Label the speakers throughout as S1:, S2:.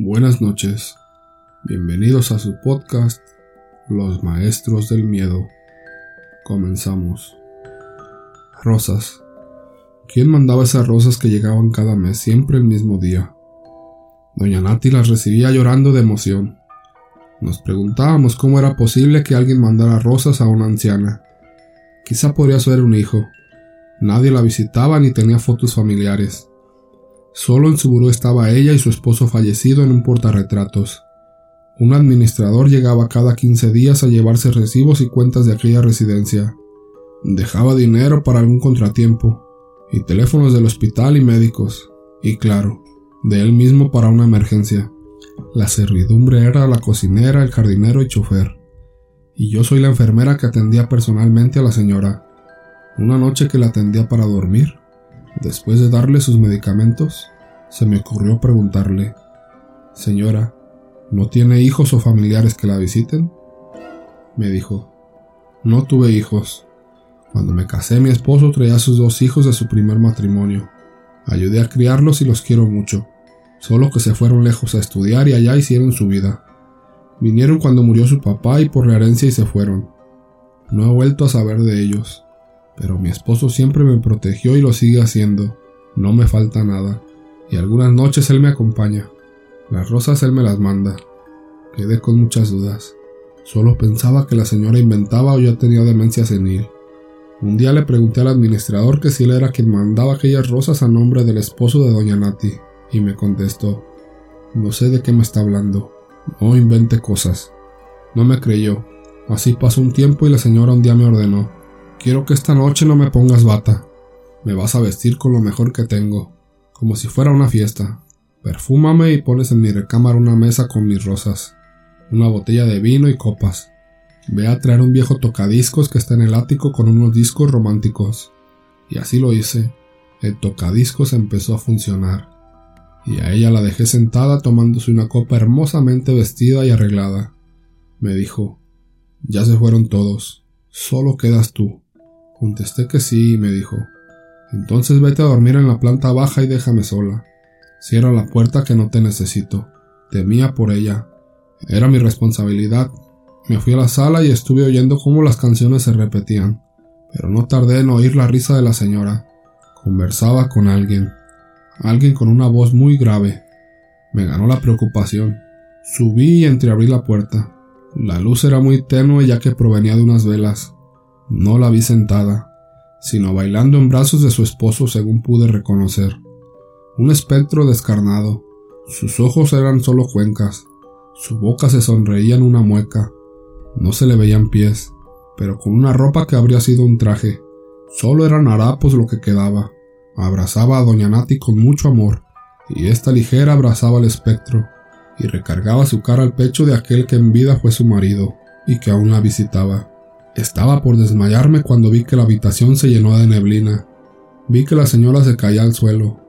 S1: Buenas noches. Bienvenidos a su podcast Los Maestros del Miedo. Comenzamos. Rosas. ¿Quién mandaba esas rosas que llegaban cada mes, siempre el mismo día? Doña Nati las recibía llorando de emoción. Nos preguntábamos cómo era posible que alguien mandara rosas a una anciana. Quizá podría ser un hijo. Nadie la visitaba ni tenía fotos familiares. Solo en su buró estaba ella y su esposo fallecido en un portarretratos. Un administrador llegaba cada 15 días a llevarse recibos y cuentas de aquella residencia. Dejaba dinero para algún contratiempo, y teléfonos del hospital y médicos, y claro, de él mismo para una emergencia. La servidumbre era la cocinera, el jardinero y chofer. Y yo soy la enfermera que atendía personalmente a la señora. Una noche que la atendía para dormir, Después de darle sus medicamentos, se me ocurrió preguntarle, Señora, ¿no tiene hijos o familiares que la visiten? Me dijo, No tuve hijos. Cuando me casé mi esposo traía a sus dos hijos de su primer matrimonio. Ayudé a criarlos y los quiero mucho, solo que se fueron lejos a estudiar y allá hicieron su vida. Vinieron cuando murió su papá y por la herencia y se fueron. No he vuelto a saber de ellos pero mi esposo siempre me protegió y lo sigue haciendo. No me falta nada, y algunas noches él me acompaña. Las rosas él me las manda. Quedé con muchas dudas. Solo pensaba que la señora inventaba o ya tenía demencia senil. Un día le pregunté al administrador que si él era quien mandaba aquellas rosas a nombre del esposo de doña Nati, y me contestó, no sé de qué me está hablando, no invente cosas. No me creyó. Así pasó un tiempo y la señora un día me ordenó, Quiero que esta noche no me pongas bata. Me vas a vestir con lo mejor que tengo, como si fuera una fiesta. Perfúmame y pones en mi recámara una mesa con mis rosas, una botella de vino y copas. Ve a traer un viejo tocadiscos que está en el ático con unos discos románticos. Y así lo hice. El tocadiscos empezó a funcionar. Y a ella la dejé sentada tomándose una copa hermosamente vestida y arreglada. Me dijo, ya se fueron todos, solo quedas tú. Contesté que sí y me dijo, entonces vete a dormir en la planta baja y déjame sola. Cierra la puerta que no te necesito. Temía por ella. Era mi responsabilidad. Me fui a la sala y estuve oyendo cómo las canciones se repetían, pero no tardé en oír la risa de la señora. Conversaba con alguien, alguien con una voz muy grave. Me ganó la preocupación. Subí y entreabrí la puerta. La luz era muy tenue ya que provenía de unas velas. No la vi sentada, sino bailando en brazos de su esposo según pude reconocer. Un espectro descarnado. Sus ojos eran solo cuencas. Su boca se sonreía en una mueca. No se le veían pies, pero con una ropa que habría sido un traje. Solo eran harapos lo que quedaba. Abrazaba a doña Nati con mucho amor, y esta ligera abrazaba al espectro, y recargaba su cara al pecho de aquel que en vida fue su marido, y que aún la visitaba. Estaba por desmayarme cuando vi que la habitación se llenó de neblina. Vi que la señora se caía al suelo.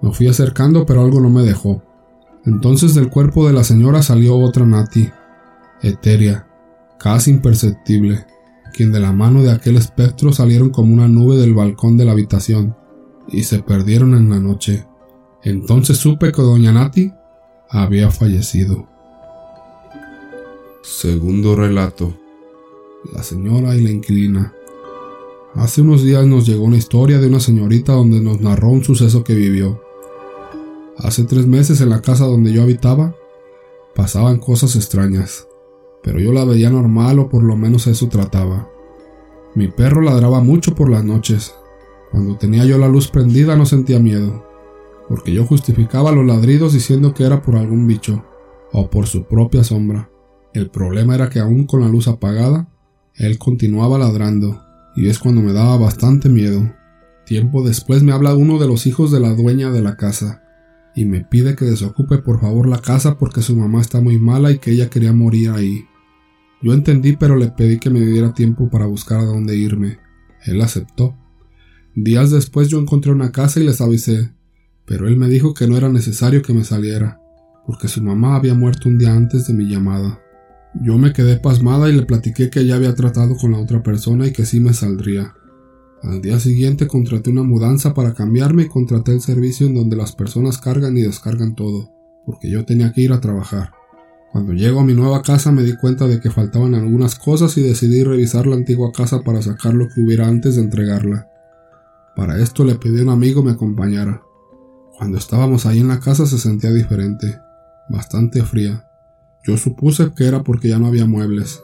S1: Me fui acercando pero algo no me dejó. Entonces del cuerpo de la señora salió otra Nati, etérea, casi imperceptible, quien de la mano de aquel espectro salieron como una nube del balcón de la habitación y se perdieron en la noche. Entonces supe que doña Nati había fallecido. Segundo relato la señora y la inquilina. Hace unos días nos llegó una historia de una señorita donde nos narró un suceso que vivió. Hace tres meses en la casa donde yo habitaba pasaban cosas extrañas, pero yo la veía normal o por lo menos eso trataba. Mi perro ladraba mucho por las noches. Cuando tenía yo la luz prendida no sentía miedo, porque yo justificaba los ladridos diciendo que era por algún bicho o por su propia sombra. El problema era que aún con la luz apagada él continuaba ladrando, y es cuando me daba bastante miedo. Tiempo después me habla uno de los hijos de la dueña de la casa, y me pide que desocupe por favor la casa porque su mamá está muy mala y que ella quería morir ahí. Yo entendí pero le pedí que me diera tiempo para buscar a dónde irme. Él aceptó. Días después yo encontré una casa y les avisé, pero él me dijo que no era necesario que me saliera, porque su mamá había muerto un día antes de mi llamada. Yo me quedé pasmada y le platiqué que ya había tratado con la otra persona y que sí me saldría. Al día siguiente contraté una mudanza para cambiarme y contraté el servicio en donde las personas cargan y descargan todo. porque yo tenía que ir a trabajar. Cuando llego a mi nueva casa me di cuenta de que faltaban algunas cosas y decidí revisar la antigua casa para sacar lo que hubiera antes de entregarla. Para esto le pedí a un amigo me acompañara. Cuando estábamos ahí en la casa se sentía diferente, bastante fría. Yo supuse que era porque ya no había muebles.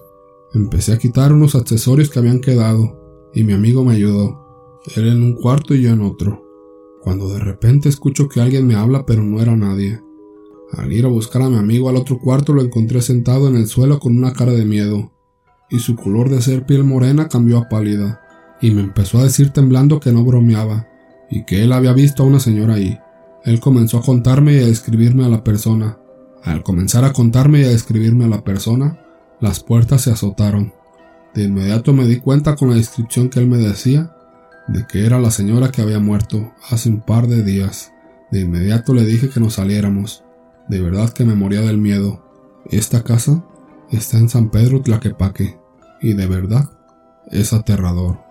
S1: Empecé a quitar unos accesorios que habían quedado y mi amigo me ayudó. Él en un cuarto y yo en otro. Cuando de repente escucho que alguien me habla pero no era nadie. Al ir a buscar a mi amigo al otro cuarto lo encontré sentado en el suelo con una cara de miedo, y su color de ser piel morena cambió a pálida, y me empezó a decir temblando que no bromeaba, y que él había visto a una señora ahí. Él comenzó a contarme y a describirme a la persona. Al comenzar a contarme y a describirme a la persona, las puertas se azotaron. De inmediato me di cuenta con la descripción que él me decía de que era la señora que había muerto hace un par de días. De inmediato le dije que nos saliéramos, de verdad que me moría del miedo. Esta casa está en San Pedro Tlaquepaque y de verdad es aterrador.